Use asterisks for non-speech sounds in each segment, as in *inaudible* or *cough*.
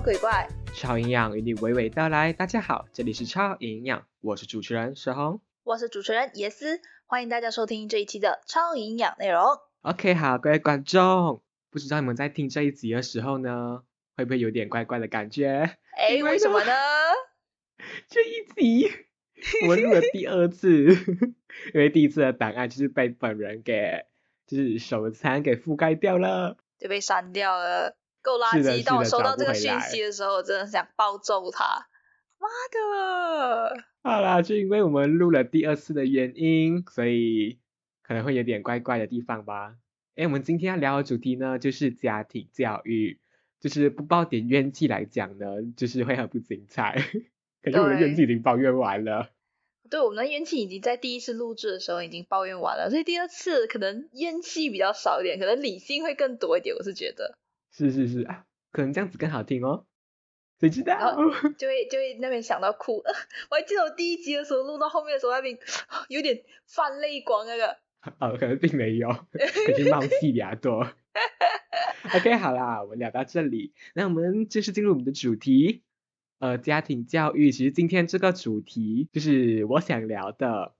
魔鬼怪，超营养与你娓娓道来。大家好，这里是超营养，我是主持人石红。我是主持人耶斯，欢迎大家收听这一期的超营养内容。OK，好，各位观众，不知道你们在听这一集的时候呢，会不会有点怪怪的感觉？哎，因为为什么呢呢？*laughs* 这一集我录了第二次，*laughs* 因为第一次的档案就是被本人给就是手残给覆盖掉了。就被删掉了，够垃圾。当我收到这个讯息的时候，我真的想暴揍他。妈的！好啦，就因为我们录了第二次的原因，所以可能会有点怪怪的地方吧。哎，我们今天要聊的主题呢，就是家庭教育，就是不爆点怨气来讲呢，就是会很不精彩。*laughs* 可是我的怨气已经抱怨完了。对，我们的怨气已经在第一次录制的时候已经抱怨完了，所以第二次可能怨气比较少一点，可能理性会更多一点。我是觉得，是是是啊，可能这样子更好听哦。谁知道？然后 *laughs* 就会就会那边想到哭。*laughs* 我还记得我第一集的时候录到后面的时候，那边 *gasps* 有点泛泪光那个。*laughs* 哦，可能并没有，可是冒气比较多。OK，好啦，我们聊到这里，那我们正式进入我们的主题，呃，家庭教育。其实今天这个主题就是我想聊的，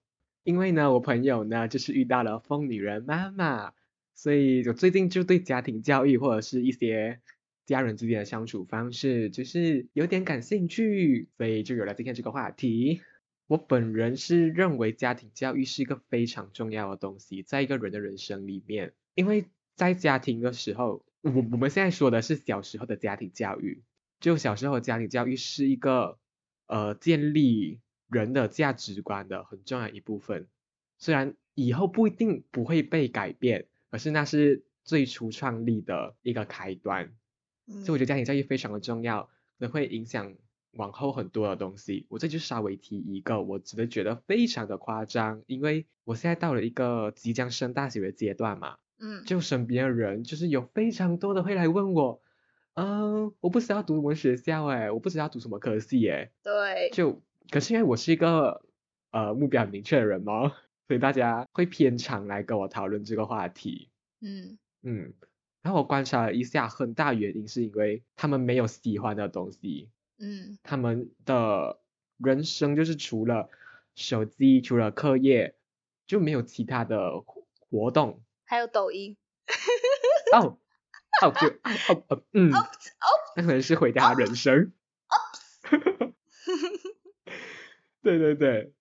因为呢，我朋友呢就是遇到了疯女人妈妈，所以我最近就对家庭教育或者是一些家人之间的相处方式，就是有点感兴趣，所以就有了今天这个话题。我本人是认为家庭教育是一个非常重要的东西，在一个人的人生里面，因为在家庭的时候，我我们现在说的是小时候的家庭教育，就小时候家庭教育是一个呃建立人的价值观的很重要一部分，虽然以后不一定不会被改变，可是那是最初创立的一个开端。嗯所以我觉得家庭教育非常的重要，可能会影响往后很多的东西。我这就稍微提一个，我真的觉得非常的夸张，因为我现在到了一个即将升大学的阶段嘛，嗯，就身边的人就是有非常多的会来问我，嗯、我不知道读什么学校哎，我不知道读什么科系哎，对，就可是因为我是一个呃目标很明确的人嘛，所以大家会偏常来跟我讨论这个话题。嗯嗯，然后我观察了一下，很大原因是因为他们没有喜欢的东西，嗯他们的人生就是除了手机，除了课业，就没有其他的活活动。还有抖音。哦，哦，就哦哦嗯哦，那可能是毁掉他人生。*laughs* 对对对，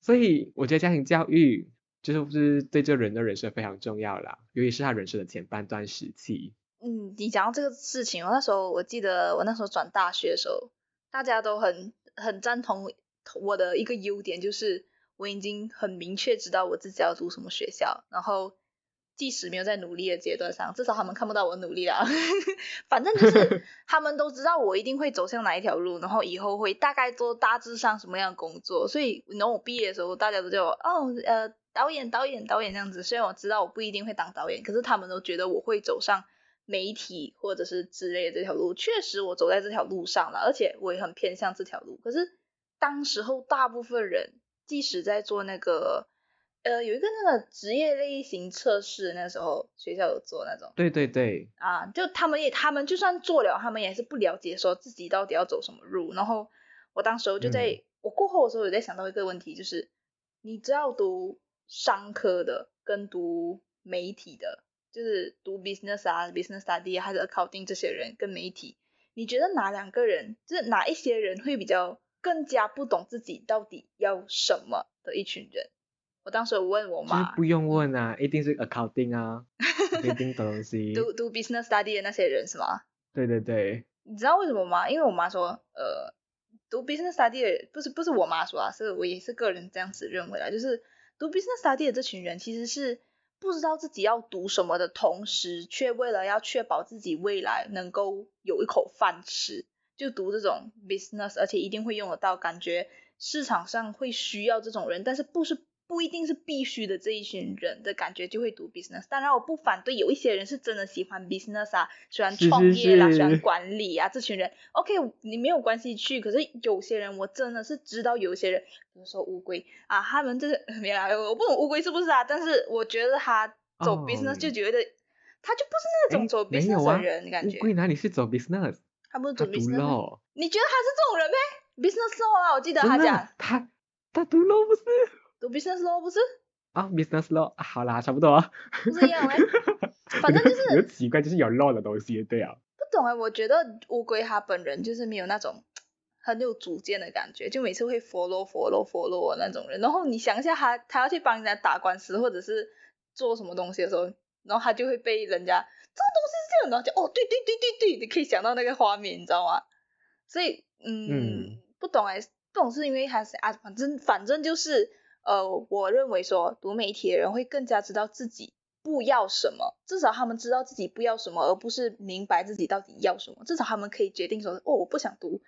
所以我觉得家庭教育就是不是对这人的人生非常重要啦，尤其是他人生的前半段时期。嗯，你讲到这个事情，我那时候我记得我那时候转大学的时候，大家都很很赞同我的一个优点，就是我已经很明确知道我自己要读什么学校，然后即使没有在努力的阶段上，至少他们看不到我努力啦。*laughs* 反正就是 *laughs* 他们都知道我一定会走向哪一条路，然后以后会大概做大致上什么样的工作，所以然后我毕业的时候，大家都叫我哦呃导演导演导演这样子。虽然我知道我不一定会当导演，可是他们都觉得我会走上媒体或者是之类的这条路。确实我走在这条路上了，而且我也很偏向这条路。可是当时候大部分人，即使在做那个呃有一个那个职业类型测试，那时候学校有做那种。对对对，啊，就他们也，他们就算做了，他们也是不了解说自己到底要走什么路。然后我当时候就在、嗯我过后的时候，有在想到一个问题，就是你知道读商科的跟读媒体的，就是读 business 啊、business study 啊还是 accounting 这些人跟媒体，你觉得哪两个人，就是哪一些人会比较更加不懂自己到底要什么的一群人？我当时有问我就是妈，不用问啊，一定是 accounting 啊，一定的东西。*laughs* 读读 business study 的那些人是吗？对对对，你知道为什么吗？因为我妈说，呃，读 business study 的不是不是我妈说啊，是我也是个人这样子认为啦，就是读 business study 的这群人其实是不知道自己要读什么的同时，却为了要确保自己未来能够有一口饭吃，就读这种 business，而且一定会用得到，感觉市场上会需要这种人，但是不是不一定是必须的这一群人的感觉就会读 business。当然我不反对，有一些人是真的喜欢 business 啊，喜欢创业啦，喜欢管理啊，这群人 OK，你没有关系去。可是有些人我真的是知道，有些人，比如说乌龟啊，他们就是没啦，我不懂乌龟是不是啊，但是我觉得他走哦 business 就觉得他就不是那种走 business 啊的人，感觉乌。龟哪里是走 business？他不是走 business 你觉得他是这种人咩？business law 啊，我记得他讲他他读 law 不是读 business law 不是啊，business law 啊好啦，差不多啊。不是一样嘞？*laughs* 反正就是有奇怪，就是有 law 的东西，对啊。不懂哎，我觉得乌龟它本人就是没有那种很有主见的感觉，就每次会 follow follow follow 的那种人。然后你想一下他，他要去帮人家打官司或者是做什么东西的时候，然后他就会被人家这个东西是这样的，然后就哦对对对对对，你可以想到那个画面，你知道吗？所以嗯，嗯不懂哎，不懂是因为他是啊，反正反正就是呃，我认为说读媒体的人会更加知道自己不要什么，至少他们知道自己不要什么，而不是明白自己到底要什么。至少他们可以决定说，哦，我不想读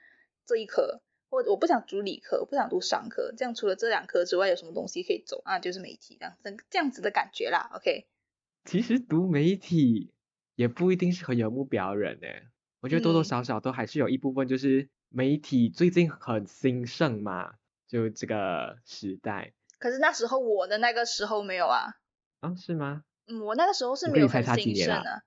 这一科，或者我不想读理科，不想读商科。这样除了这两科之外，有什么东西可以走啊？就是媒体这样这这样子的感觉啦。OK，其实读媒体也不一定是很有目标人呢，我觉得多多嗯少少都还是有一部分就是媒体最近很兴盛嘛，就这个时代可是那时候我的那个时候没有啊，啊，是吗？嗯，我那个时候是没有很差几年啊兴盛的。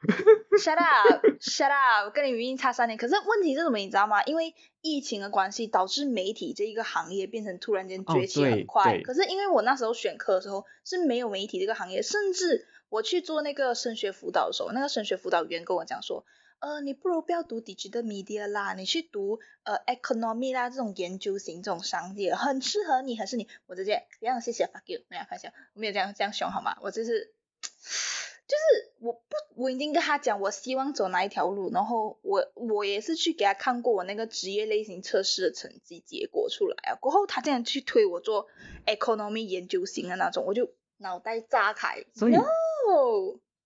*laughs* Shut up, shut up！我跟你明明差三年，可是问题是什么，你知道吗？因为疫情的关系，导致媒体这一个行业变成突然间哦崛起很快。对可是因为我那时候选课的时候是没有媒体这个行业，甚至我去做那个升学辅导的时候，那个升学辅导员跟我讲说，呃，你不如不要读 digital media 啦，你去读呃 economy 啦这种研究型这种商业，很适合你，很适合你。我直接非常谢谢 fuck you，没有开玩笑，我没有这样这样凶好吗？我就是就是我不我已经跟他讲我希望走哪一条路，然后我我也是去给他看过我那个职业类型测试的成绩结果出来啊，过后他竟然去推我做 economy 研究型的那种，我就脑袋炸开。所以 no，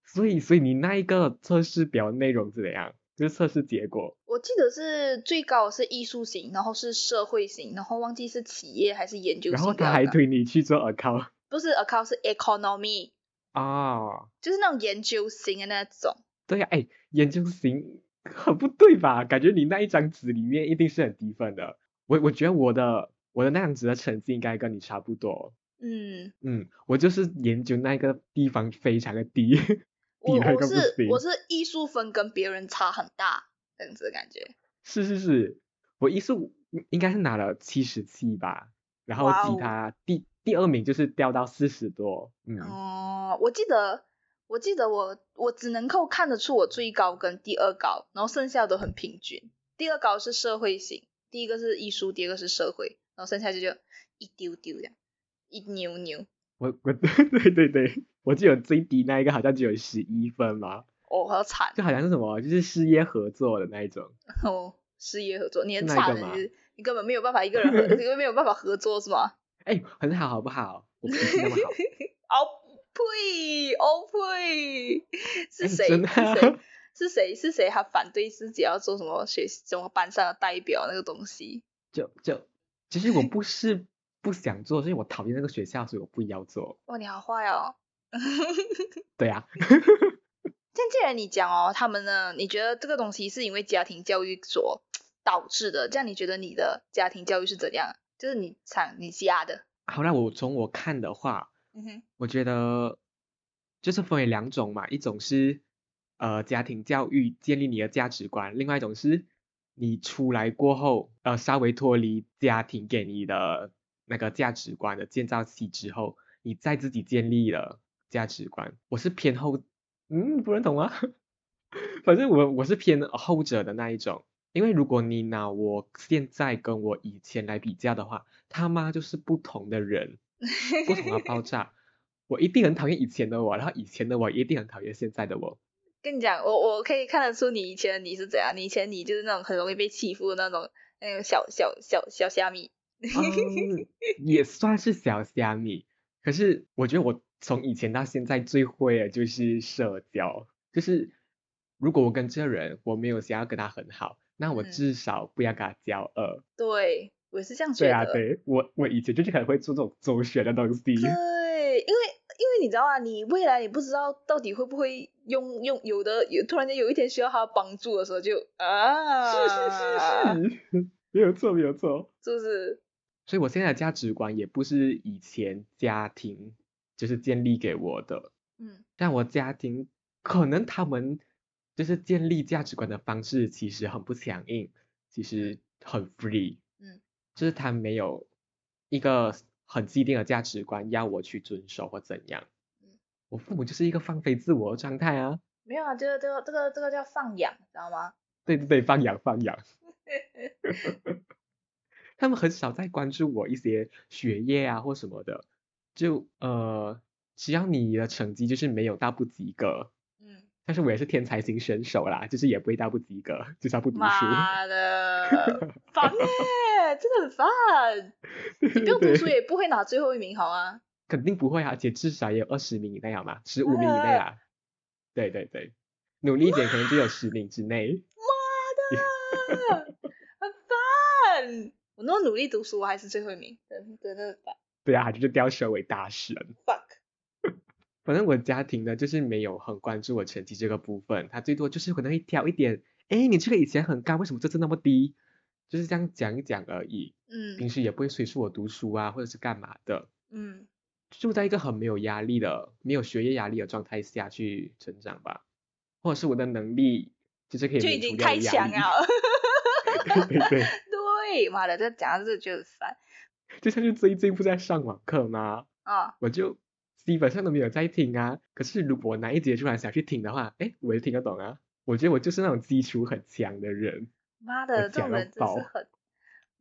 所以所以你那一个测试表内容是怎样？就是测试结果我记得是最高是艺术型，然后是社会型，然后忘记是企业还是研究型。然后他还推你去做 account 不是 account 是 economy，啊，就是那种研究型的那种。对呀、哎，研究型很不对吧？感觉你那一张纸里面一定是很低分的。我我觉得我的我的那样子的成绩应该跟你差不多。嗯，嗯，我就是研究那个地方非常的低，我我个不行。是我是艺术分跟别人差很大这样子的感觉。是是是，我艺术应该是拿了七十七吧，然后吉哇哦他第第二名就是掉到四十多。嗯，哦，我记得，我记得我我只能够看得出我最高跟第二高，然后剩下都很平均。第二高是社会型，第一个是艺术，第二个是社会，然后剩下就就一丢丢这样，一扭扭。我我 *laughs* 对对对，我记得最低那一个好像只有十一分吧，哦，好惨就好像是什么就是事业合作的那一种。哦，事业合作，你很惨的，你你根本没有办法一个人合，*laughs* 你根本没有办法合作是吗？哎，很好好不好？我脾气那么好。*laughs* 哦呸，哦呸，是哎谁？是谁？是谁？是谁？他反对自己要做什么学什么班上的代表那个东西？就就其实我不是不想做，是因为我讨厌那个学校，所以我不要做。哇，你好坏哦！*laughs* 对啊，但既然你讲哦，他们呢，你觉得这个东西是因为家庭教育所导致的？这样你觉得你的家庭教育是怎样？就是你想你家的，好，那我从我看的话，嗯哼，我觉得就是分为两种嘛，一种是呃家庭教育建立你的价值观，另外一种是你出来过后，呃稍微脱离家庭给你的那个价值观的建造期之后，你再自己建立了价值观。我是偏后，嗯，不认同吗？*laughs* 反正我我是偏后者的那一种。因为如果你拿我现在跟我以前来比较的话，他妈就是不同的人，不同的爆炸。我一定很讨厌以前的我，然后以前的我一定很讨厌现在的我。跟你讲，我我可以看得出你以前你是怎样，你以前你就是那种很容易被欺负的那种那种小小小小虾米。嗯，也 *laughs* 算是小虾米。可是我觉得我从以前到现在最会的就是社交，就是如果我跟这个人我没有想要跟他很好，那我嗯至少不要跟他交恶。对，我也是这样觉得。对啊，对我我以前就是很会做这种周旋的东西。对，因为因为你知道啊，你未来你不知道到底会不会用用有的有突然间有一天需要他帮助的时候就啊，是是是是，*laughs* 没有错没有错。是不是？所以我现在的价值观也不是以前家庭就是建立给我的，嗯但我家庭可能他们就是建立价值观的方式其实很不强硬，其实很 free，嗯，就是他没有一个很既定的价值观要我去遵守或怎样。嗯我父母就是一个放飞自我的状态啊，没有啊，这个这个这个这个叫放养，知道吗？对对对，放养放养。*laughs* 他们很少在关注我一些学业啊或什么的，就呃，只要你的成绩就是没有到不及格，嗯，但是我也是天才型选手啦，就是也不会到不及格，就是要不读书。妈的，烦耶，真的很烦。*laughs* 你不用读对书也不会拿最后一名，好吗？肯定不会啊，而且至少也有二十名以内好吗？十五名以内啊。对对对，努力一点可能就有十名之内。*laughs* 妈的，*laughs* 很烦。我那么努力读书，我还是最后一名，真真的烦。对啊，就是吊舌为大神。fuck。*laughs* 反正我家庭呢，就是没有很关注我成绩这个部分，他最多就是可能会挑一点，哎，你这个以前很高，为什么这次那么低？就是这样讲一讲而已，嗯平时也不会催促我读书啊，或者是干嘛的，嗯，住在一个很没有压力的、没有学业压力的状态下去成长吧，或者是我的能力就是可以就已经太强了。对 *laughs* 对对，对，妈的，这讲到这就很烦就像是最近不是在上网课吗？啊。我就基本上都没有在听啊。可是如果我哪一节突然想去听的话，哎，我也听得懂啊。我觉得我就是那种基础很强的人。我妈的，这种人真是爆很，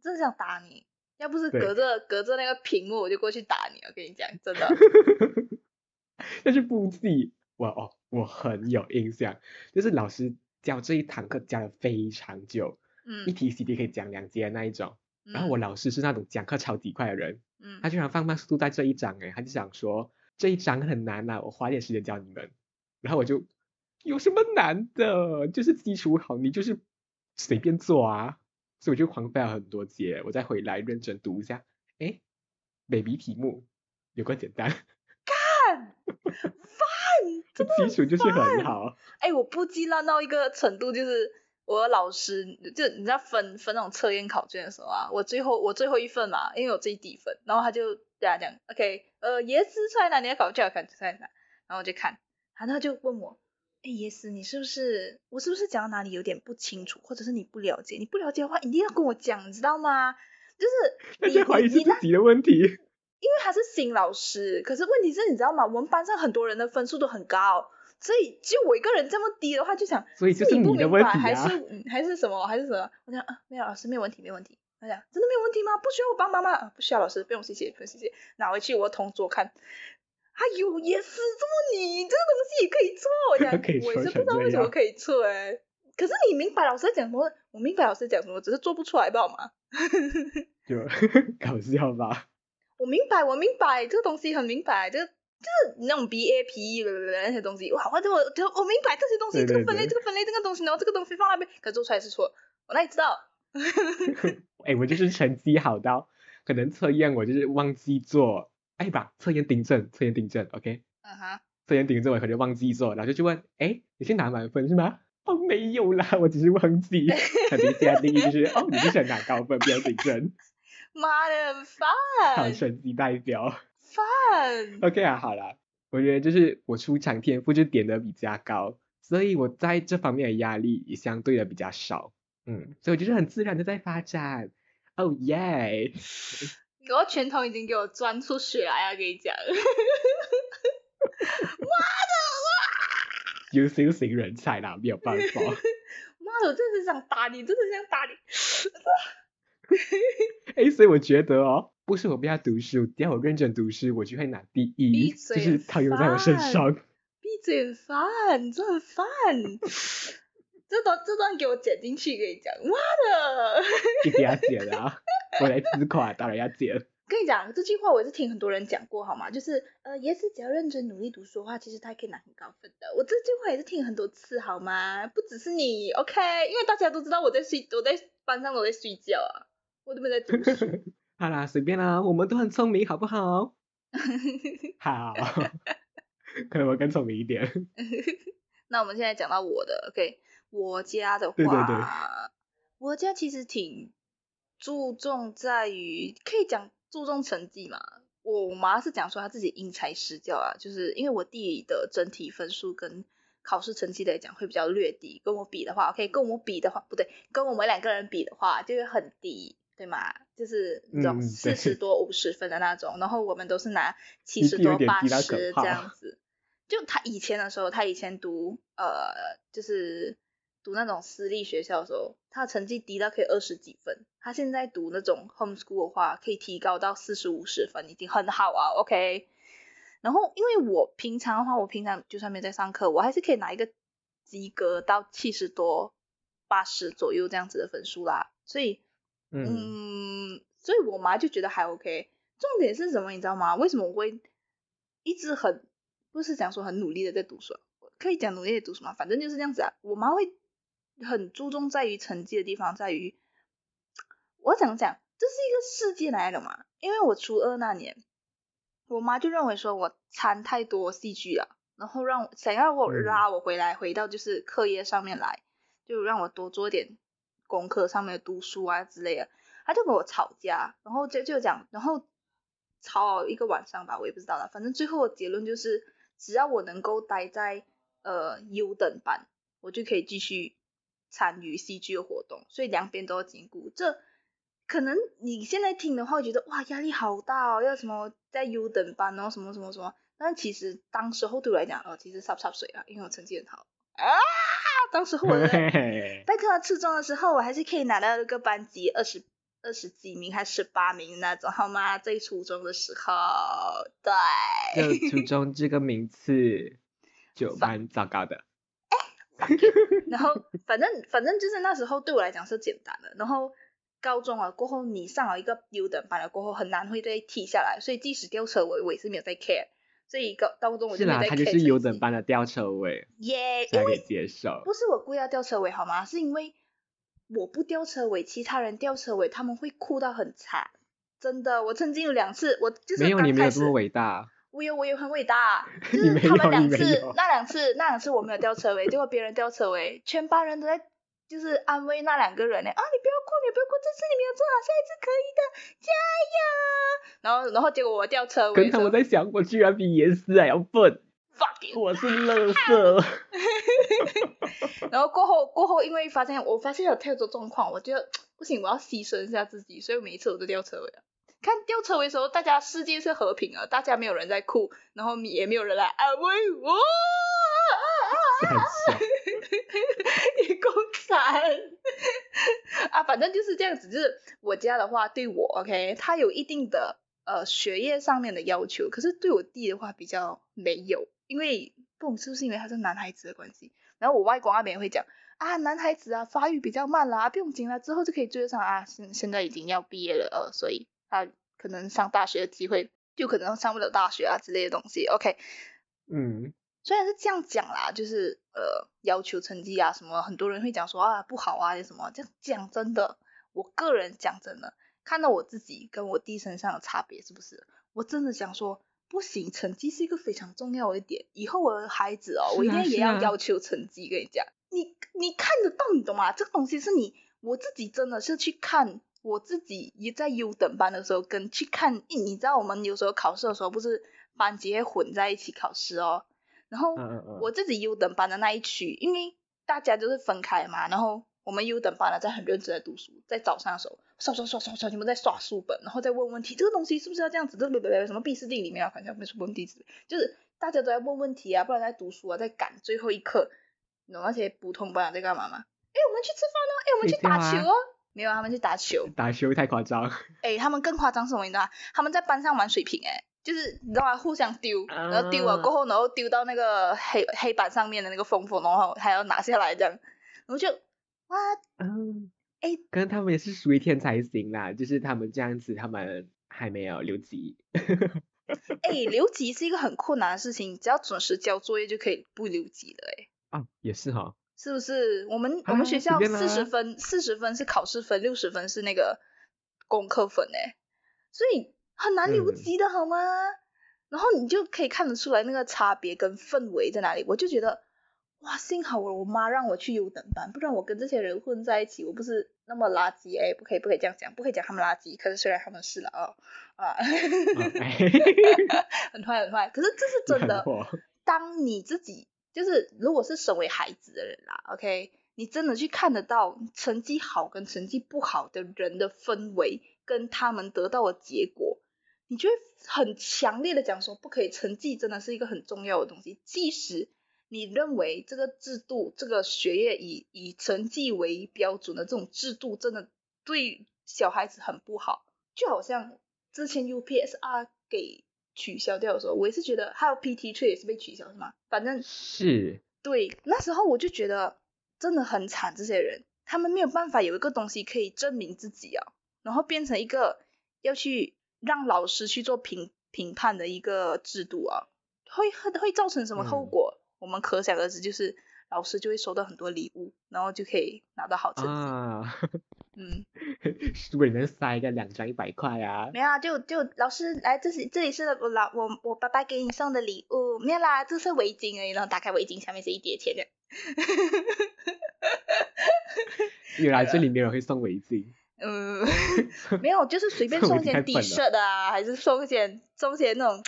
真的想打你。要不是对隔着隔着那个屏幕，我就过去打你。我跟你讲，真的。*laughs* 但是簿记，我哦，我很有印象，就是老师教这一堂课教的非常久，嗯一题 CD 可以讲两节的那一种。然后我老师是那种讲课超级快的人，嗯他居然放慢速度在这一章诶，他就想说这一章很难呐、我花点时间教你们。然后我就有什么难的，就是基础好，你就是随便做啊。所以我就狂背了很多节，我再回来认真读一下。哎 b a b y 题目有个简单，烦，*laughs* 这基础就是很好。哎、我不记烂到一个程度，就是我的老师就你知道分分那种测验考卷的时候啊，我最后我最后一份嘛，因为我最低分，然后他就对他讲，OK，呃，椰丝出来了你的考卷，我看出来拿，然后我就看，然后他就问我，哎，椰丝，你是不是我是不是讲到哪里有点不清楚，或者是你不了解？你不了解的话，一定要跟我讲，你知道吗？就是你大家怀疑自己的问题。因为他是新老师，可是问题是，你知道吗？我们班上很多人的分数都很高，所以就我一个人这么低的话，就想所以就是你不你的问题明白还啊是嗯还是什么还是什么？我想啊，没有老师没有问题，没有问题。他讲真的没有问题吗？不需要我帮忙吗？啊，不需要老师，不用谢谢，不用谢谢。拿回去我同桌看，哎呦，也是这么你这个东西也可以做，我讲 *laughs* 可以我也是不知道为什么可以错哎、可是你明白老师在讲什么？我明白老师在讲什么，只是做不出来，不好吗？就 *laughs* 搞笑吧。我明白，我明白这个东西很明白，这个就是那种 B A P E 的那些东西，哇，我就我就我明白这些东西，这个分类，这个分类，这个东西，然后这个东西放那边，可做出来是错，我哪里知道？*laughs* 哎，我就是成绩好到可能测验我就是忘记做，哎吧，测验订正，测验订正，OK，嗯哼，测验订正我可能忘记做，然后就去问，哎，你是拿满分是吗？*laughs* 哦，没有啦，我只是忘记。*laughs* 他底下定义就是，哦，你是想拿高分，不要订正，妈的，很好，成绩代表。烦，OK 啊，好啦，我觉得就是我出场天赋就点的比较高，所以我在这方面的压力也相对的比较少，嗯，所以我就是很自然的在发展。哦耶！我拳头已经给我钻出血来了，跟你讲，优秀型人才啦，没有办法。*laughs* 妈的，我真的是想打你，真的是想打你，*laughs* *laughs* 哎，所以我觉得哦，不是我不要读书，只要我认真读书，我就会拿第一，就是套用在我身烦上。闭嘴，很烦，真烦，这段这段给我剪进去，跟你讲，妈的。一定要剪啊！我来自夸，当然要剪。跟你讲这句话，我也是听很多人讲过，好吗？就是呃，椰丝只要认真努力读书的话，其实他可以拿很高分的。我这句话也是听很多次，好吗？不只是你，OK？因为大家都知道我在睡，我在班上都在睡觉啊，我都没在读书。*laughs* 好啦，随便啦，我们都很聪明，好不好？*laughs* 好，可能我更聪明一点。*laughs* 那我们现在讲到我的，OK？我家的话，对对对我家其实挺注重在于，可以讲注重成绩嘛。我妈是讲说她自己因材施教啊，就是因为我弟的整体分数跟考试成绩来讲会比较略低。跟我比的话，OK，跟我比的话不对，跟我们两个人比的话就会很低，对吗？就是那种嗯四十多五十分的那种，然后我们都是拿七十多八十这样子。就他以前的时候，他以前读呃，就是读那种私立学校的时候，他的成绩低到可以二十几分。他现在读那种 homeschool 的话，可以提高到四十五十分，已经很好啊。OK。然后因为我平常的话，我平常就算没在上课，我还是可以拿一个及格到七十多、八十左右这样子的分数啦。所以嗯，嗯，所以我妈就觉得还 OK。重点是什么，你知道吗？为什么我会一直很不是讲说很努力的在读书啊，可以讲努力的读书嘛，反正就是这样子啊。我妈会很注重在于成绩的地方，在于我讲讲，这是一个事件来的嘛。因为我初二那年，我妈就认为说我掺太多戏剧了，然后让我想要我嗯拉我回来，回到就是课业上面来，就让我多做点功课上面读书啊之类的。他就跟我吵架，然后就就讲，然后吵了一个晚上吧，我也不知道了。反正最后的结论就是，只要我能够待在呃优等班，我就可以继续参与戏剧的活动，所以两边都要兼顾。这可能你现在听的话，会觉得哇压力好大哦，要什么在优等班，然后什么什么什么。但其实当时候对我来讲，哦，其实差不差水啊，因为我成绩很好啊。当时候我在嘿嘿在课初中的时候，我还是可以拿到那个班级二十二十几名，还十八名那种，好吗？在初中的时候，对，就初中这个名次 *laughs* 就反蛮糟糕的。*laughs* 然后反正反正就是那时候对我来讲是简单的，然后高中了过后，你上了一个优等班了过后，很难会再踢下来，所以即使掉车尾，我也是没有在 care，所以高高中我是啦，就没在他就是优等班的吊车尾，耶才可以接受。不是我故意要吊车尾好吗？是因为我不吊车尾，其他人吊车尾，他们会哭到很惨。真的，我曾经有两次，我就是没有，你没有这么伟大。我有，我有很伟大，*laughs* 就是他们两次，那两次，那两次我没有吊车尾，结果别人吊车尾，全班人都在就是安慰那两个人呢，啊，你不要哭，你不要哭，这次你没有做好，下一次可以的，加油！然后，然后结果我掉车尾跟他们在想，我居然比严思还要笨，，fuck 我是乐色。然后过后过后，因为发现我发现有太多状况，我觉得不行，我要牺牲一下自己，所以每一次我都掉车尾了。看吊车尾的时候，大家世界是和平的，大家没有人在哭，然后也没有人来安慰我，三小 *laughs* 你够惨啊！反正就是这样子，就是我家的话对我 OK，他有一定的呃学业上面的要求，可是对我弟的话比较没有，因为不懂是不是因为他是男孩子的关系。然后我外公那边会讲啊，男孩子啊发育比较慢啦，不用紧啦，之后就可以追得上啊。现现在已经要毕业了，呃，所以他可能上大学的机会就可能上不了大学啊之类的东西。OK，嗯，虽然是这样讲啦，就是呃要求成绩啊什么，很多人会讲说啊不好啊什么，这样讲真的，我个人讲真的，看到我自己跟我弟身上的差别是不是？我真的想说，不行，成绩是一个非常重要的一点，以后我的孩子哦，我一定也要要求成绩，跟你讲，你你看得到，你懂吗？这个东西是你我自己真的是去看。我自己也在优等班的时候，跟去看，你知道我们有时候考试的时候，不是班级会混在一起考试哦。然后我自己优等班的那一区，因为大家就是分开嘛，然后我们优等班的在很认真的读书，在早上的时候刷刷刷刷刷，全部在刷书本，然后再问问题，这个东西是不是要这样子？什么毕氏定理没有？反正不是问题，就是大家都在问问题啊，不然在读书啊，在赶最后一刻。你懂那些普通班在干嘛吗？哎，我们去吃饭哦，哎，我们去打球哦。没有，他们去打球。打球太夸张。哎，他们更夸张什么？你知道吗？他们在班上玩水瓶，哎，就是你知道吗？互相丢，然后丢了过后，然后丢到那个黑黑板上面的那个封封，然后还要拿下来这样，然后就哇，嗯，哎，可能他们也是属于天才型啦，就是他们这样子，他们还没有留级。*laughs* 哎，留级是一个很困难的事情，只要准时交作业就可以不留级的，哎。啊，也是哈。是不是？我们、啊我们学校四十分，四十分是考试分，六十分是那个功课分诶，所以很难留嗯级的好吗？然后你就可以看得出来那个差别跟氛围在哪里。我就觉得，哇，幸好我我妈让我去优等班，不然我跟这些人混在一起，我不是那么垃圾哎，不可以不可以这样讲，不可以讲他们垃圾。可是虽然他们是了哦啊，哦 *laughs* 哎很坏很坏，可是这是真的。当你自己就是如果是身为孩子的人啦，OK，你真的去看得到成绩好跟成绩不好的人的氛围，跟他们得到的结果，你就会很强烈的讲说，不可以，成绩真的是一个很重要的东西。即使你认为这个制度，这个学业以以成绩为标准的这种制度，真的对小孩子很不好，就好像之前 UPSR 给。取消掉的时候，我也是觉得还有 PT 却也是被取消是吗？反正是对那时候我就觉得真的很惨，这些人他们没有办法有一个东西可以证明自己啊，然后变成一个要去让老师去做评评判的一个制度啊，会会会造成什么后果？我们可想而知，就是老师就会收到很多礼物，然后就可以拿到好成绩。嗯，书里面塞个两张一百块啊？没有啊，就就老师来，这是这里是我老我我爸爸给你送的礼物，没有啦，这是围巾而已，然后打开围巾下面是一叠钱的。原来这里 *laughs* 没有人会送围巾。嗯，*laughs* 没有，就是随便送一件 T 恤的啊，还是送一件送一些那种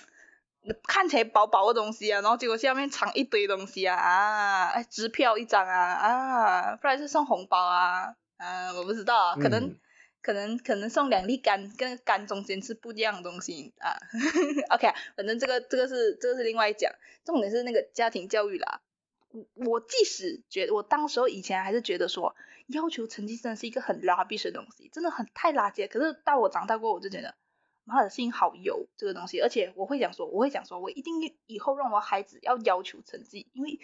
看起来薄薄的东西啊，然后结果下面藏一堆东西啊啊，支票一张啊啊，不然是送红包啊。嗯，我不知道啊，可能可能可能送两粒肝，跟肝中间是不一样的东西啊。*laughs* OK，反正这个这个是这个是另外一讲，重点是那个家庭教育啦。我我即使觉得我当时候以前还是觉得说要求成绩真的是一个很垃圾的东西，真的很太垃圾。可是到我长大过，我就觉得妈的心好油这个东西，而且我会讲说，我会讲说我一定以后让我孩子要要求成绩，因为。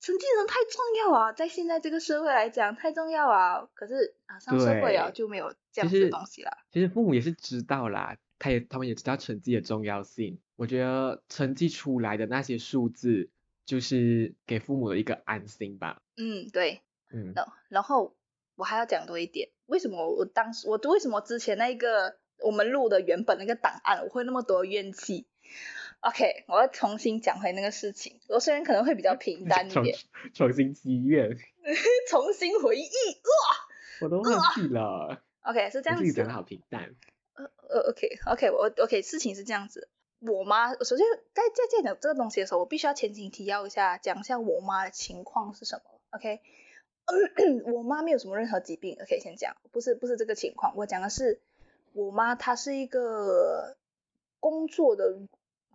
成绩人太重要啊，在现在这个社会来讲太重要啊。可是啊，上社会啊就没有这样子的东西了。其实父母也是知道啦，他也他们也知道成绩的重要性。我觉得成绩出来的那些数字，就是给父母的一个安心吧。嗯，对。嗯。然然后我还要讲多一点，为什么我当时我为什么之前那个我们录的原本那个档案我会那么多怨气？OK，我要重新讲回那个事情。我虽然可能会比较平淡一点，重新积怨，*laughs* 重新回忆，哇，我都忘记了。OK，是这样子。自己讲的好平淡。呃呃，OK，OK，我 OK，事情是这样子。我妈首先在在讲这个东西的时候，我必须要前情提要一下，讲一下我妈的情况是什么。OK，*clears throat* 我妈没有什么任何疾病。OK，先讲，不是不是这个情况，我讲的是我妈她是一个工作的。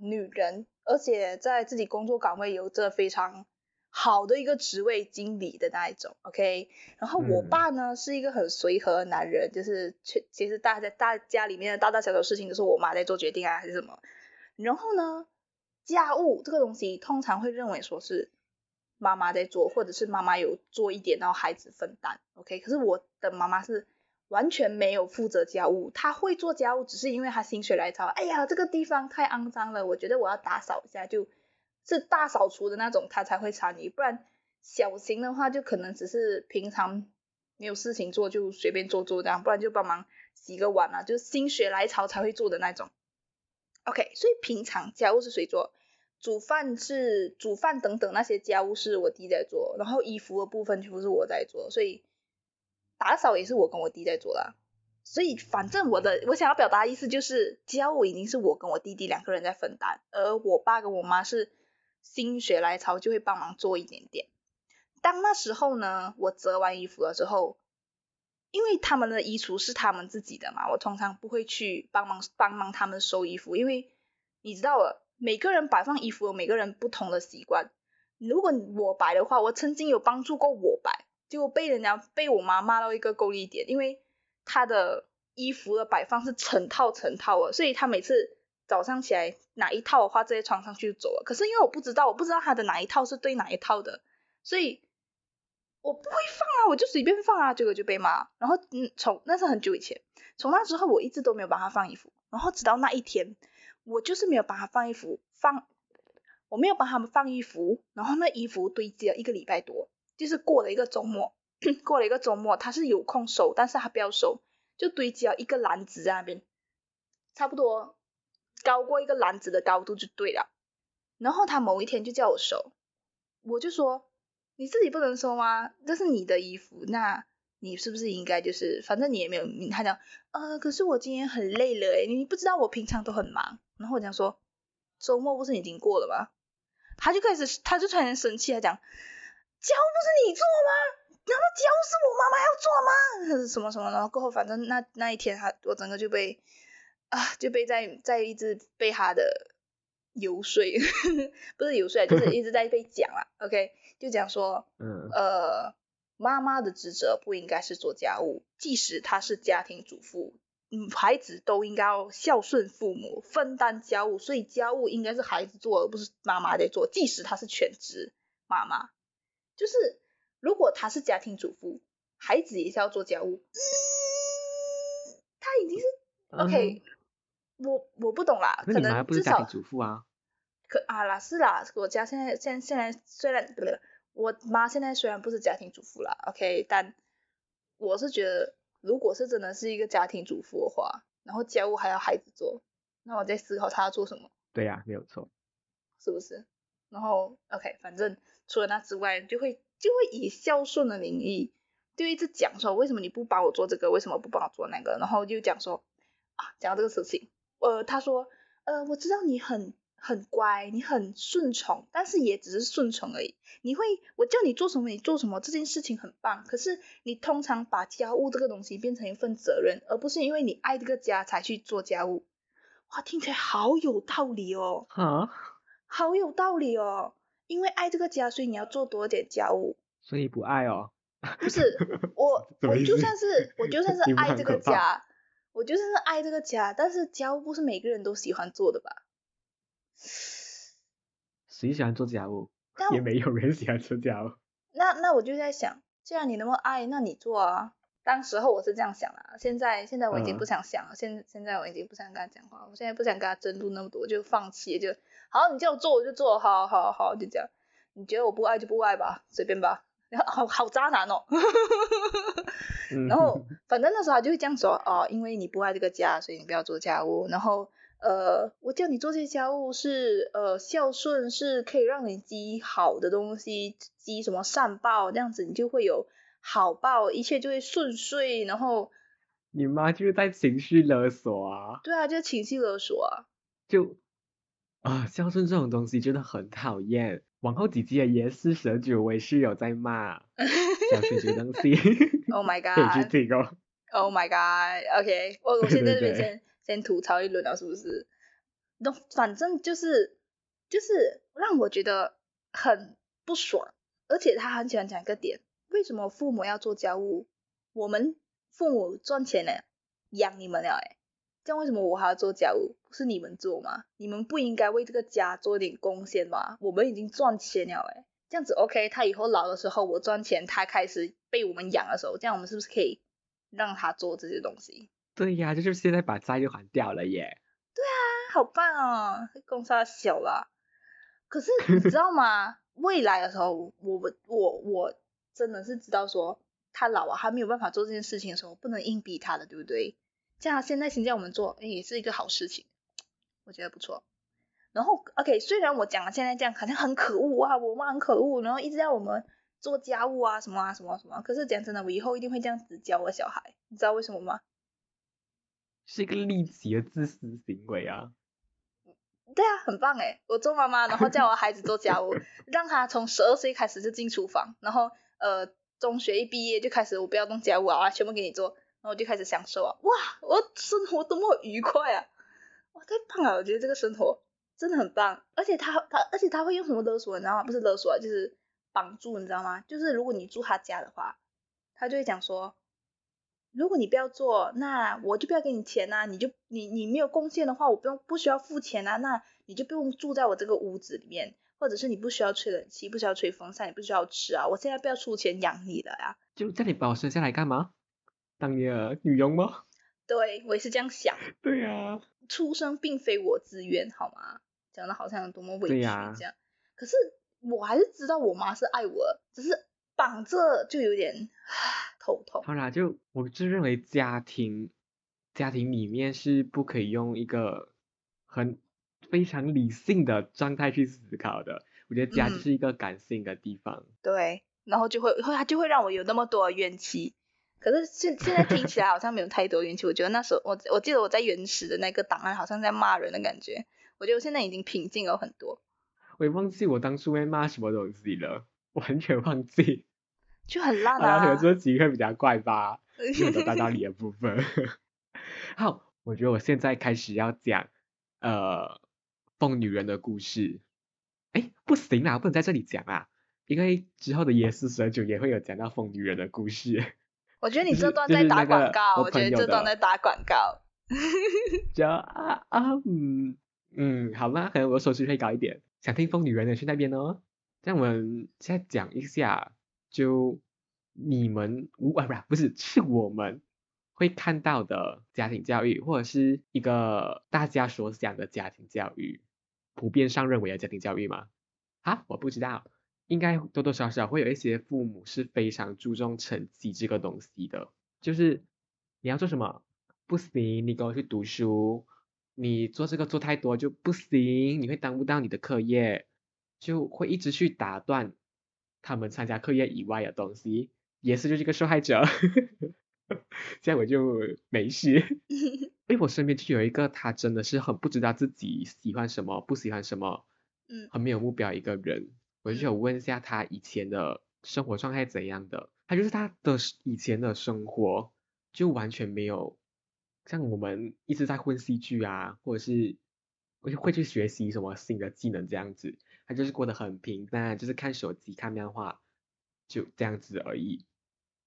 女人，而且在自己工作岗位有着非常好的一个职位，经理的那一种，OK。然后我爸呢是一个很随和的男人，就是其其实大家大家里面的大大小小事情都是我妈在做决定啊，还是什么。然后呢，家务这个东西通常会认为说是妈妈在做，或者是妈妈有做一点，然后孩子分担，OK。可是我的妈妈是。完全没有负责家务，她会做家务，只是因为她心血来潮，哎呀，这个地方太肮脏了，我觉得我要打扫一下，就是大扫除的那种，她才会参与，不然小型的话就可能只是平常没有事情做就随便做做这样，不然就帮忙洗个碗啊，就心血来潮才会做的那种。OK，所以平常家务是谁做？煮饭是煮饭等等那些家务是我弟在做，然后衣服的部分全部是我在做，所以。打扫也是我跟我弟在做的，所以反正我的我想要表达意思就是家务已经是我跟我弟弟两个人在分担，而我爸跟我妈是心血来潮就会帮忙做一点点。当那时候呢，我折完衣服了之后，因为他们的衣橱是他们自己的嘛，我通常不会去帮忙帮忙他们收衣服，因为你知道了，每个人摆放衣服有每个人不同的习惯。如果我摆的话，我曾经有帮助过我摆。结果被人家被我妈骂到一个够力点，因为她的衣服的摆放是成套成套的，所以她每次早上起来哪一套的话，直接穿上去走了。可是因为我不知道，我不知道她的哪一套是对哪一套的，所以我不会放啊，我就随便放啊，结果就被骂。然后嗯，从那是很久以前，从那之后我一直都没有帮她放衣服，然后直到那一天，我就是没有帮她放衣服，放我没有帮他们放衣服，然后那衣服堆积了一个礼拜多。就是过了一个周末，*clears throat* 过了一个周末，他是有空收，但是他不要收，就堆积了一个篮子在那边，差不多高过一个篮子的高度就对了。然后他某一天就叫我收，我就说你自己不能收吗？这是你的衣服，那你是不是应该就是，反正你也没有，他讲，呃，可是我今天很累了诶，你不知道我平常都很忙。然后我讲说，周末不是已经过了吗？他就开始，他就突然生气，他讲，家务不是你做吗？难道家务是我妈妈要做吗？什么什么？然后过后，反正那那一天，他我整个就被啊，就被在在一直被他的游说，*laughs* 不是游说，就是 *laughs* 一直在被讲啦。OK，就讲说，嗯，呃，妈妈的职责不应该是做家务，即使她是家庭主妇，嗯，孩子都应该要孝顺父母，分担家务，所以家务应该是孩子做，而不是妈妈在做，即使她是全职妈妈，就是。如果她是家庭主妇，孩子也是要做家务，嗯，她已经是 OK，我我不懂啦，可能至少主妇啊，可啊啦是啦，我家现在现现在虽然不对，我妈现在虽然不是家庭主妇啦，OK，但我是觉得，如果是真的是一个家庭主妇的话，然后家务还要孩子做，那我在思考她要做什么。对呀，没有错，是不是？然后 OK，反正除了那之外，就会。就会以孝顺的名义，就一直讲说为什么你不帮我做这个，为什么不帮我做那个，然后就讲说啊，讲到这个事情，呃，他说，呃，我知道你很很乖，你很顺从，但是也只是顺从而已。你会，我叫你做什么你做什么，这件事情很棒。可是你通常把家务这个东西变成一份责任，而不是因为你爱这个家才去做家务。哇，听起来好有道理哦，啊，*laughs* 好有道理哦。因为爱这个家，所以你要做多点家务。所以不爱哦？不是，我 *laughs* 我就算是我就算是爱这个家，我就算是爱这个家，但是家务不是每个人都喜欢做的吧？谁喜欢做家务？*laughs* 也没有人喜欢做家务。那那我就在想，既然你那么爱，那你做啊。当时候我是这样想的，现在现在我已经不想想了，现现在我已经不想跟他讲话，我现在不想跟他争论那么多，就放弃，就好，你叫我做我就做，好好好，就这样。你觉得我不爱就不爱吧，随便吧。然 *laughs* 后好好渣男哦，然后 *laughs* 反正那时候他就会这样说，哦，因为你不爱这个家，所以你不要做家务。然后呃，我叫你做这些家务是呃孝顺，是可以让你积好的东西，积什么善报，这样子你就会有。好报，一切就会顺遂，然后你妈就是在情绪勒索啊。对啊，就是情绪勒索啊。就啊，孝顺这种东西真的很讨厌。往后几集的也是蛇九我也是有在骂 *laughs* 孝顺这东西。*laughs* Oh my god！可以去听哦。Oh my god！OK，我我先在这边先先吐槽一轮了，是不是？那反正就是就是让我觉得很不爽，而且他很喜欢讲一个点。为什么父母要做家务？我们父母赚钱了，养你们了，哎，这样为什么我还要做家务？是你们做吗？你们不应该为这个家做点贡献吗？我们已经赚钱了，哎，这样子 OK。他以后老的时候，我赚钱，他开始被我们养的时候，这样我们是不是可以让他做这些东西？对呀，这就是现在把债就还掉了耶。对啊，好棒哦，公司小了。可是你知 *laughs* 道吗？未来的时候，我我我。真的是知道说他老啊，他没有办法做这件事情的时候，不能硬逼他的，对不对？这样现在先叫我们做，哎，也是一个好事情，我觉得不错。然后，OK，虽然我讲了现在这样好像很可恶啊，我妈很可恶，然后一直要我们做家务啊，什么啊，什么什么。可是讲真的，我以后一定会这样子教我小孩，你知道为什么吗？是一个利己的自私行为啊。对啊，很棒哎！我做妈妈，然后叫我孩子做家务，*laughs* 让他从十二岁开始就进厨房，然后。呃，中学一毕业就开始，我不要动家务啊，全部给你做，然后我就开始享受啊，哇，我生活多么愉快啊，哇，太棒了，我觉得这个生活真的很棒，而且他他，而且他会用什么勒索，你知道吗？不是勒索，就是绑住，你知道吗？就是如果你住他家的话，他就会讲说，如果你不要做，那我就不要给你钱呐，你就你你没有贡献的话，我不用不需要付钱啊，那你就不用住在我这个屋子里面。或者是你不需要吹冷气，不需要吹风扇，也不需要吃啊！我现在不要出钱养你了呀！就叫你把我生下来干嘛？当你的女佣吗？*laughs* 对，我也是这样想。对呀。出生并非我自愿，好吗？讲的好像有多么委屈这样。可是我还是知道我妈是爱我，只是绑着就有点头痛。好啦，就我就认为家庭家庭里面是不可以用一个很。非常理性的状态去思考的，我觉得家就是一个感性的地方。对，然后就会会它就会让我有那么多怨气。可是现现在听起来好像没有太多怨气。我觉得那时候我我记得我在原始的那个档案好像在骂人的感觉。我觉得我现在已经平静了很多。我也忘记我当初会骂什么东西了，完全忘记。就很烂好啦，可能啊。这集会比较怪吧，*laughs* 没有得到到你的部分。*laughs* 好，我觉得我现在开始要讲呃疯女人的故事。哎，不行啦，不能在这里讲啊，因为之后的耶稣蛇酒也会有讲到疯女人的故事。我觉得你就是这段在打广告，我我觉得这段在打广告。就啊啊嗯嗯，好吧，可能我收视会高一点。想听疯女人的去那边哦。这样我们现在讲一下，就你们无啊不是不是是我们会看到的家庭教育，或者是一个大家所想的家庭教育，普遍上认为的家庭教育吗？啊，我不知道，应该多多少少会有一些父母是非常注重成绩这个东西的，就是你要做什么不行，你跟我去读书，你做这个做太多就不行，你会耽误到你的课业，就会一直去打断他们参加课业以外的东西，也是就是一个受害者。*laughs* 这样我就没事，*laughs* 因为我身边就有一个他真的是很不知道自己喜欢什么，不喜欢什么，嗯。很没有目标一个人，我就想问一下他以前的生活状态怎样的，他就是他的以前的生活就完全没有像我们一直在混戏剧啊，或者是会会去学习什么新的技能这样子，他就是过得很平淡，就是看手机看漫画就这样子而已，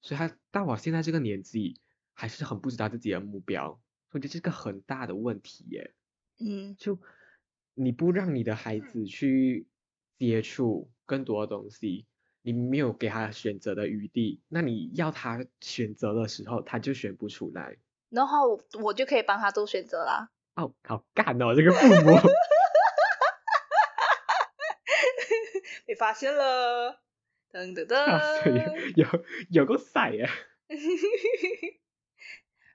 所以他到我现在这个年纪还是很不知道自己的目标，我觉得这是个很大的问题耶。嗯就你不让你的孩子去接触更多的东西，你没有给他选择的余地，那你要他选择的时候，他就选不出来。然后我就可以帮他做选择啦。哦，好干哦，这个父母。被发现了，噔噔噔。有有有个赛耶。*laughs*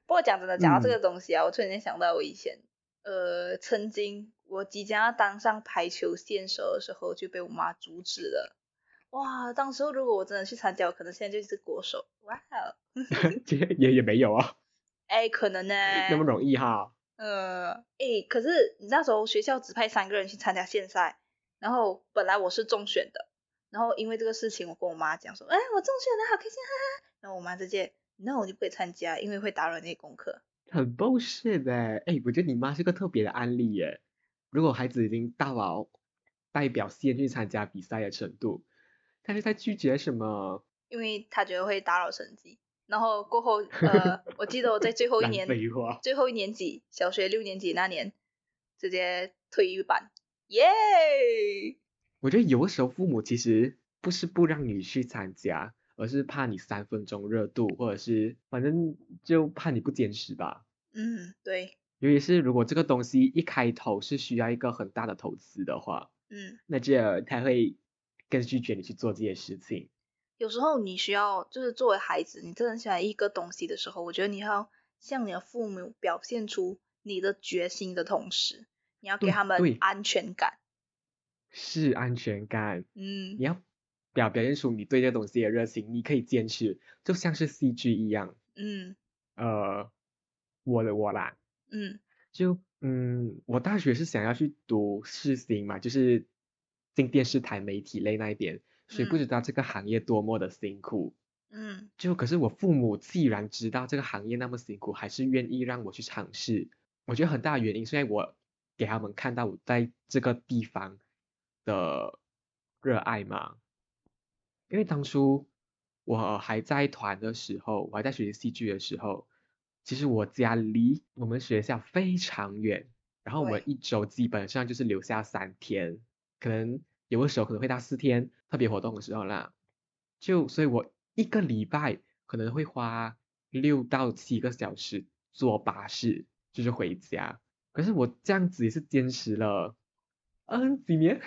不过讲真的，讲到这嗯个东西啊，我突然间想到我以前，呃，曾经我即将要当上排球选手的时候，就被我妈阻止了。哇，当时候如果我真的去参加，我可能现在就是国手。哇哦，*laughs* 也也没有啊，*laughs* 哎，可能呢。那么容易哈。呃，诶，可是你那时候学校只派三个人去参加县赛，然后本来我是中选的，然后因为这个事情，我跟我妈讲说，哎，我中选了，好开心，哈哈。然后我妈直接，那我就不可以参加，因为会打扰你的功课。很 bullshit 的，哎，我觉得你妈是个特别的案例耶。如果孩子已经到了代表县去参加比赛的程度，但是在拒绝什么？因为他觉得会打扰成绩。然后过后，*laughs* 呃，我记得我在最后一年，最后一年级，小学六年级那年，直接退一班，耶！我觉得有的时候父母其实不是不让你去参加，而是怕你三分钟热度，或者是反正就怕你不坚持吧。嗯，对，尤其是如果这个东西一开头是需要一个很大的投资的话，嗯，那这他会更拒绝你去做这些事情。有时候你需要，就是作为孩子，你真的很喜欢一个东西的时候，我觉得你要向你的父母表现出你的决心的同时，你要给他们安全感。是安全感，嗯你要表表现出你对这东西的热情，你可以坚持，就像是 CG 一样。嗯呃，我的我啦，嗯就嗯，我大学是想要去读视新嘛，就是进电视台媒体类那一边，所以不嗯知道这个行业多么的辛苦。嗯就可是我父母既然知道这个行业那么辛苦，还是愿意让我去尝试。我觉得很大的原因是因为我给他们看到我在这个地方的热爱嘛。因为当初我还在团的时候，我还在学习戏剧的时候，其实我家离我们学校非常远，然后我们一周基本上就是留下三天，可能有的时候可能会到四天，特别活动的时候啦。就所以，我一个礼拜可能会花六到七个小时坐巴士，就是回家。可是我这样子也是坚持了，嗯，几年？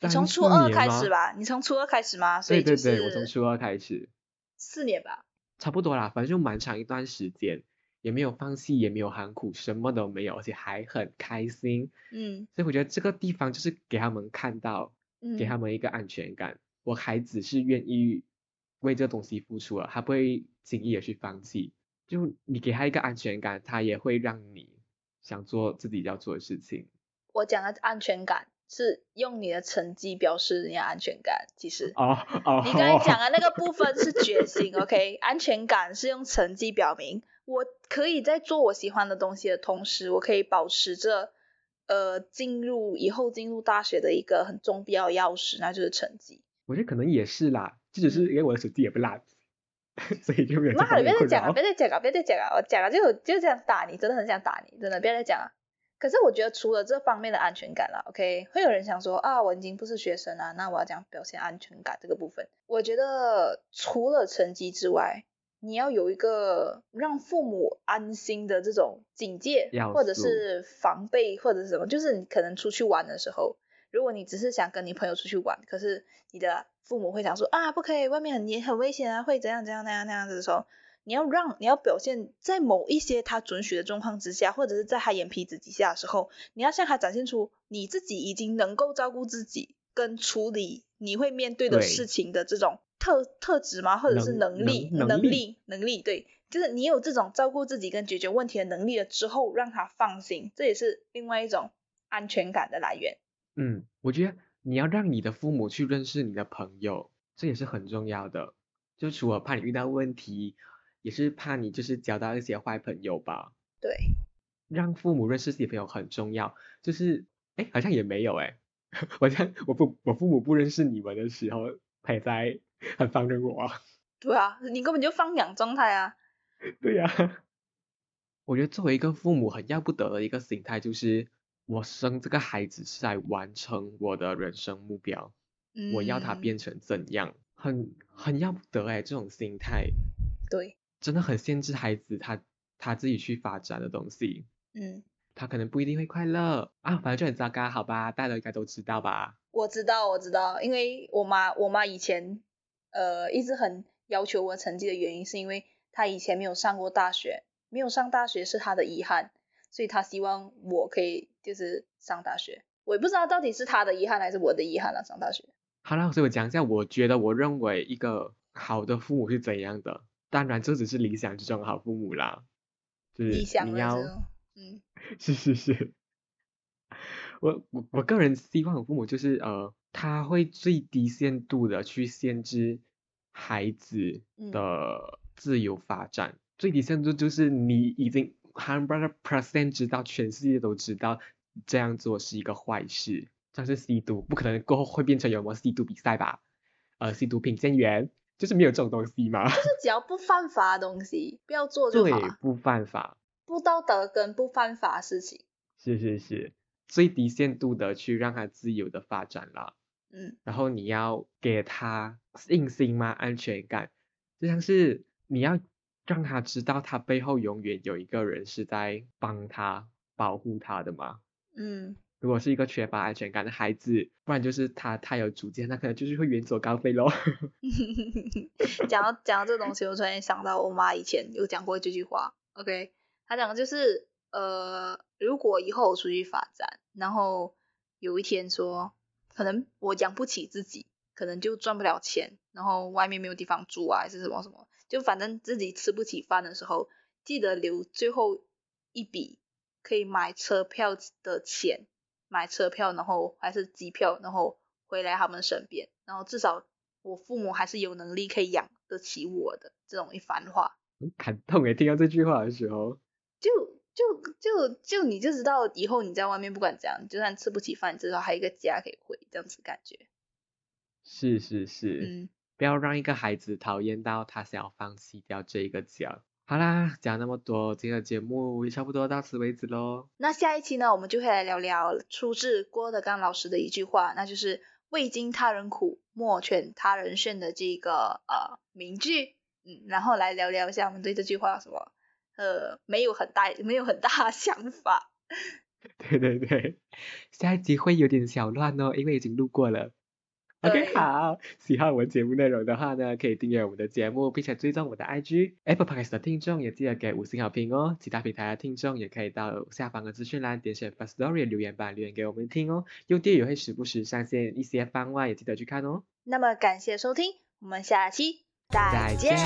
你从初二开始？吧？你从初二开始吗？所以就对对对，我从初二开始，四年吧。差不多啦，反正就蛮长一段时间，也没有放弃，也没有喊苦，什么都没有，而且还很开心。嗯所以我觉得这个地方就是给他们看到，给他嗯们一个安全感。我孩子是愿意为这东西付出了，他不会轻易的去放弃。就你给他一个安全感，他也会让你想做自己要做的事情。我讲的安全感是用你的成绩表示你的安全感。其实，哦哦，你刚才讲的 *laughs* 那个部分是决心，OK？安全感是用成绩表明，我可以在做我喜欢的东西的同时，我可以保持着呃进入以后进入大学的一个很重要钥匙，那就是成绩。我觉得可能也是啦，就只是因为我的成绩也不烂，*laughs* 所以就没有这妈的，别再讲了，扰。别再讲了，别再讲了，我讲了就就这样打你，真的很想打你，真的别再讲了。可是我觉得除了这方面的安全感了，OK，会有人想说啊，我已经不是学生了，那我要讲表现安全感这个部分。我觉得除了成绩之外，你要有一个让父母安心的这种警戒，或者是防备，或者是什么，就是你可能出去玩的时候，如果你只是想跟你朋友出去玩，可是你的父母会想说啊，不可以，外面很严很危险啊，会怎样怎样那样那样子的时候，你要让你要表现在某一些他准许的状况之下，或者是在他眼皮子底下的时候，你要向他展现出你自己已经能够照顾自己跟处理你会面对的事情的这种特特质吗？或者是能能力能力能力对，就是你有这种照顾自己跟解决问题的能力了之后，让他放心，这也是另外一种安全感的来源。嗯，我觉得你要让你的父母去认识你的朋友，这也是很重要的。就除了怕你遇到问题，也是怕你就是交到一些坏朋友吧。对，让父母认识自己的朋友很重要。就是，哎，好像也没有哎，*laughs* 我像我父我父母不认识你们的时候，他也在很放任我啊。对啊，你根本就放养状态啊。对呀、*laughs* 我觉得作为一个父母，很要不得的一个心态就是，我生这个孩子是来完成我的人生目标。我要他嗯变成怎样，很很要不得哎，这种心态对，真的很限制孩子他他自己去发展的东西，嗯，他可能不一定会快乐啊，反正就很糟糕，好吧，大家应该都知道吧？我知道，我知道，因为我妈，我妈以前呃一直很要求我成绩的原因，是因为她以前没有上过大学，没有上大学是她的遗憾，所以她希望我可以就是上大学。我也不知道到底是他的遗憾还是我的遗憾了、上大学。好了，所以我讲一下，我觉得我认为一个好的父母是怎样的，当然这只是理想之中的好父母啦，就是理想你要嗯。*laughs* 是是是，我我我个人希望我父母就是呃，他会最低限度的去限制孩子嗯。的自由发展，最低限度就是你已经 hundred percent 知道，全世界都知道这样做是一个坏事，像是吸毒，不可能过后会变成有什么吸毒比赛吧？呃，吸毒品鉴员就是没有这种东西嘛，就是只要不犯法的东西，不要做就对好了，，不犯法。不道德跟不犯法的事情。是是是，最低限度的去让他自由的发展啦。嗯然后你要给他信心吗？安全感，就像是你要让他知道他背后永远有一个人是在帮他保护他的嘛。嗯，如果是一个缺乏安全感的孩子，不然就是他太有主见，那可能就是会远走高飞咯。*laughs* 讲到讲到这个东西，我突然想到我妈以前有讲过这句话。OK，她讲的就是呃，如果以后我出去发展，然后有一天说，可能我养不起自己，可能就赚不了钱，然后外面没有地方住啊，还是什么什么，就反正自己吃不起饭的时候，记得留最后一笔可以买车票的钱，买车票，然后还是机票，然后回来他们身边，然后至少我父母还是有能力可以养得起我的这种一番话，很感动诶，听到这句话的时候，就就就就你就知道以后你在外面不管怎样，就算吃不起饭，至少还有一个家可以回，这样子感觉。是是是，嗯，不要让一个孩子讨厌到他想要放弃掉这一个家。好啦，讲那么多，今天的节目也差不多到此为止喽。那下一期呢，我们就会来聊聊出自郭德纲老师的一句话，那就是“未经他人苦，莫劝他人善”的这个呃名句。嗯，然后来聊聊一下我们对这句话有什么呃没有很大没有很大想法。*laughs* 对对对，下一集会有点小乱哦，因为已经录过了。OK，好，喜欢我们节目内容的话呢，可以订阅我们的节目，并且追踪我的 IG。Apple Podcast 的听众也记得给五星好评哦。其他平台的听众也可以到下方的资讯栏点选 First Story 留言板留言给我们听哦。用电也会时不时上线一些番外，也记得去看哦。那么感谢收听，我们下期再再见。